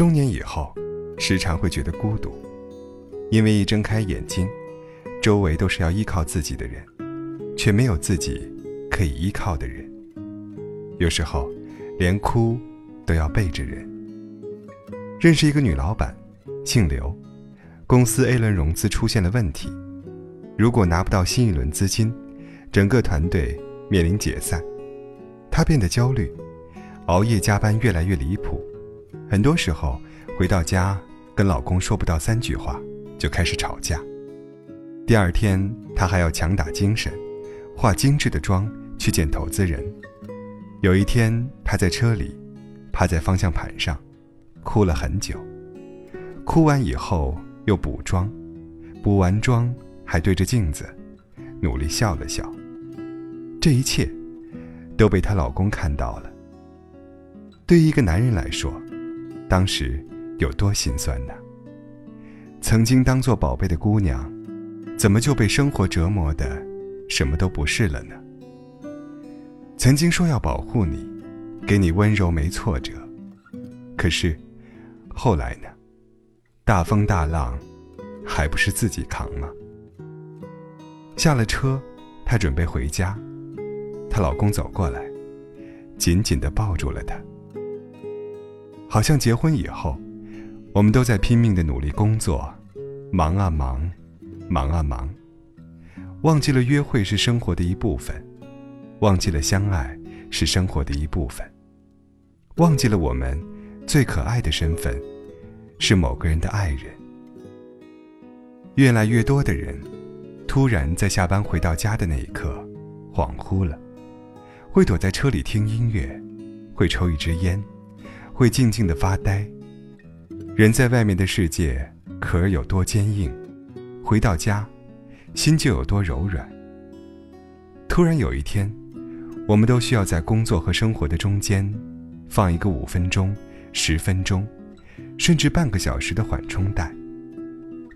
中年以后，时常会觉得孤独，因为一睁开眼睛，周围都是要依靠自己的人，却没有自己可以依靠的人。有时候，连哭都要背着人。认识一个女老板，姓刘，公司 A 轮融资出现了问题，如果拿不到新一轮资金，整个团队面临解散。她变得焦虑，熬夜加班越来越离谱，很多时候回到家跟老公说不到三句话就开始吵架。第二天，她还要强打精神，化精致的妆去见投资人。有一天，她在车里，趴在方向盘上，哭了很久。哭完以后又补妆，补完妆还对着镜子，努力笑了笑。这一切。都被她老公看到了。对于一个男人来说，当时有多心酸呢？曾经当做宝贝的姑娘，怎么就被生活折磨的什么都不是了呢？曾经说要保护你，给你温柔没挫折，可是后来呢？大风大浪，还不是自己扛吗？下了车，她准备回家。她老公走过来，紧紧地抱住了她。好像结婚以后，我们都在拼命地努力工作，忙啊忙，忙啊忙，忘记了约会是生活的一部分，忘记了相爱是生活的一部分，忘记了我们最可爱的身份是某个人的爱人。越来越多的人，突然在下班回到家的那一刻，恍惚了。会躲在车里听音乐，会抽一支烟，会静静的发呆。人在外面的世界壳有多坚硬，回到家，心就有多柔软。突然有一天，我们都需要在工作和生活的中间，放一个五分钟、十分钟，甚至半个小时的缓冲带。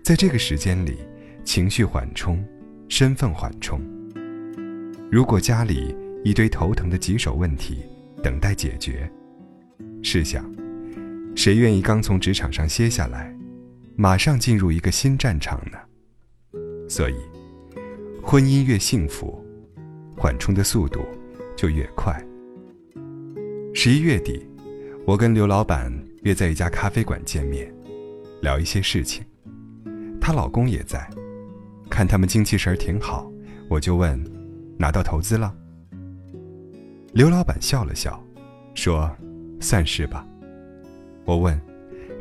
在这个时间里，情绪缓冲，身份缓冲。如果家里，一堆头疼的棘手问题等待解决。试想，谁愿意刚从职场上歇下来，马上进入一个新战场呢？所以，婚姻越幸福，缓冲的速度就越快。十一月底，我跟刘老板约在一家咖啡馆见面，聊一些事情。她老公也在，看他们精气神挺好，我就问：拿到投资了？刘老板笑了笑，说：“算是吧。”我问：“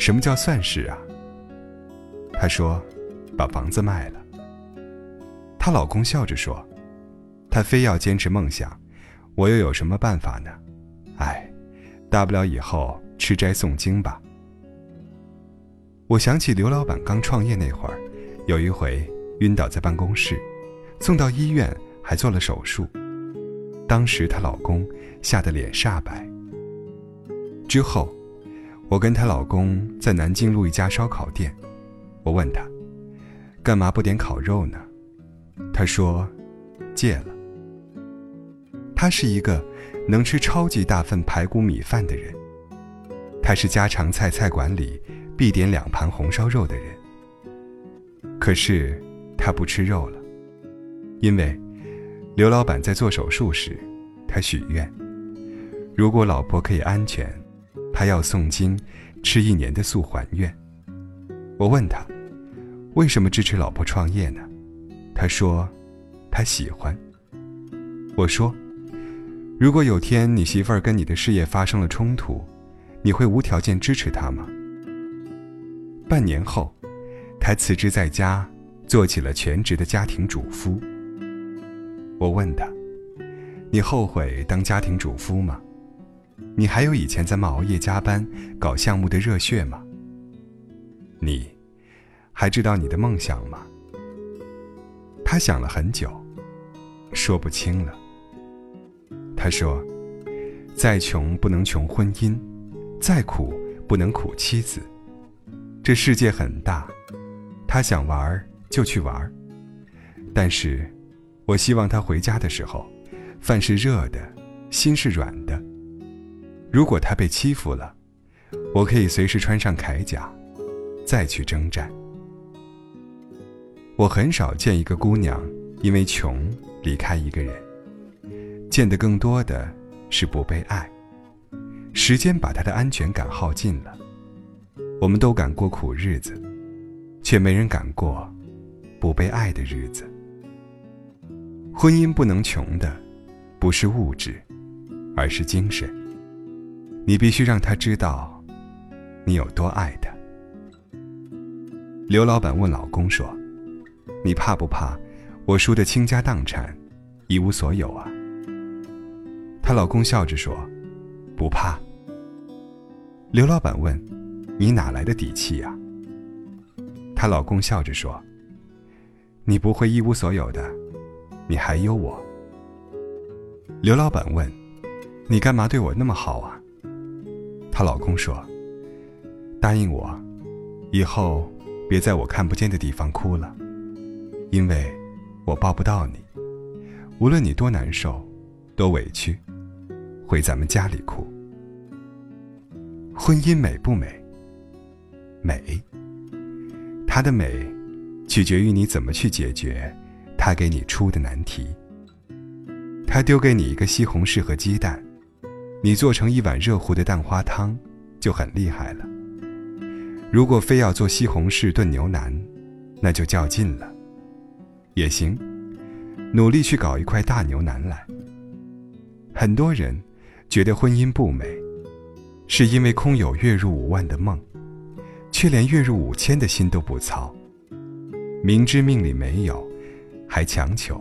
什么叫算是啊？”他说：“把房子卖了。”她老公笑着说：“她非要坚持梦想，我又有什么办法呢？哎，大不了以后吃斋诵经吧。”我想起刘老板刚创业那会儿，有一回晕倒在办公室，送到医院还做了手术。当时她老公吓得脸煞白。之后，我跟她老公在南京路一家烧烤店，我问她，干嘛不点烤肉呢？她说，戒了。他是一个能吃超级大份排骨米饭的人，他是家常菜菜馆里必点两盘红烧肉的人。可是他不吃肉了，因为。刘老板在做手术时，他许愿：如果老婆可以安全，他要诵经，吃一年的素还愿。我问他，为什么支持老婆创业呢？他说，他喜欢。我说，如果有天你媳妇儿跟你的事业发生了冲突，你会无条件支持她吗？半年后，他辞职在家，做起了全职的家庭主夫。我问他：“你后悔当家庭主夫吗？你还有以前在冒熬夜加班搞项目的热血吗？你还知道你的梦想吗？”他想了很久，说不清了。他说：“再穷不能穷婚姻，再苦不能苦妻子。这世界很大，他想玩就去玩，但是。”我希望他回家的时候，饭是热的，心是软的。如果他被欺负了，我可以随时穿上铠甲，再去征战。我很少见一个姑娘因为穷离开一个人，见得更多的是不被爱。时间把她的安全感耗尽了。我们都敢过苦日子，却没人敢过不被爱的日子。婚姻不能穷的，不是物质，而是精神。你必须让他知道，你有多爱他。刘老板问老公说。你怕不怕我输得倾家荡产，一无所有啊？她老公笑着说：“不怕。”刘老板问：“你哪来的底气呀？”她老公笑着说：“你不会一无所有的，你还有我。”刘老板问：“你干嘛对我那么好啊？”她老公说：“答应我，以后别在我看不见的地方哭了。”因为，我抱不到你，无论你多难受，多委屈，回咱们家里哭。婚姻美不美？美。它的美，取决于你怎么去解决他给你出的难题。他丢给你一个西红柿和鸡蛋，你做成一碗热乎的蛋花汤，就很厉害了。如果非要做西红柿炖牛腩，那就较劲了。也行，努力去搞一块大牛腩来。很多人觉得婚姻不美，是因为空有月入五万的梦，却连月入五千的心都不操。明知命里没有，还强求，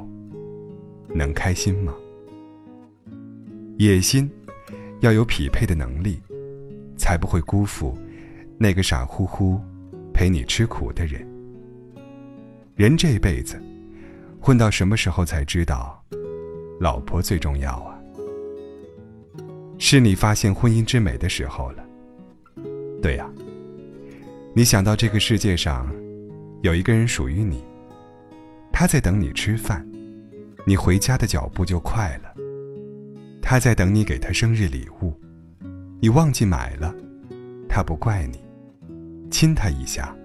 能开心吗？野心要有匹配的能力，才不会辜负那个傻乎乎陪你吃苦的人。人这辈子。混到什么时候才知道，老婆最重要啊？是你发现婚姻之美的时候了。对呀，你想到这个世界上有一个人属于你，他在等你吃饭，你回家的脚步就快了；他在等你给他生日礼物，你忘记买了，他不怪你，亲他一下，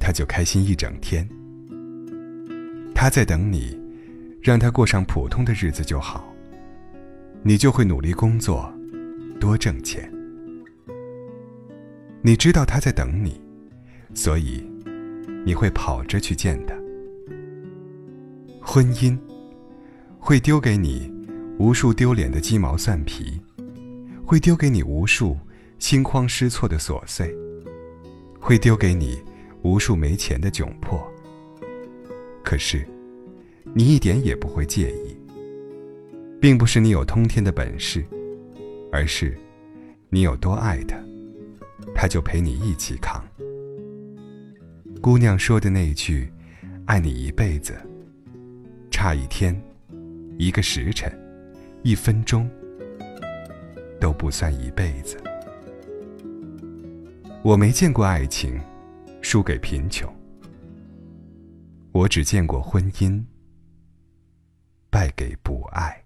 他就开心一整天。他在等你，让他过上普通的日子就好。你就会努力工作，多挣钱。你知道他在等你，所以你会跑着去见他。婚姻会丢给你无数丢脸的鸡毛蒜皮，会丢给你无数心慌失措的琐碎，会丢给你无数没钱的窘迫。可是，你一点也不会介意，并不是你有通天的本事，而是你有多爱他，他就陪你一起扛。姑娘说的那句“爱你一辈子”，差一天、一个时辰、一分钟都不算一辈子。我没见过爱情输给贫穷。我只见过婚姻败给不爱。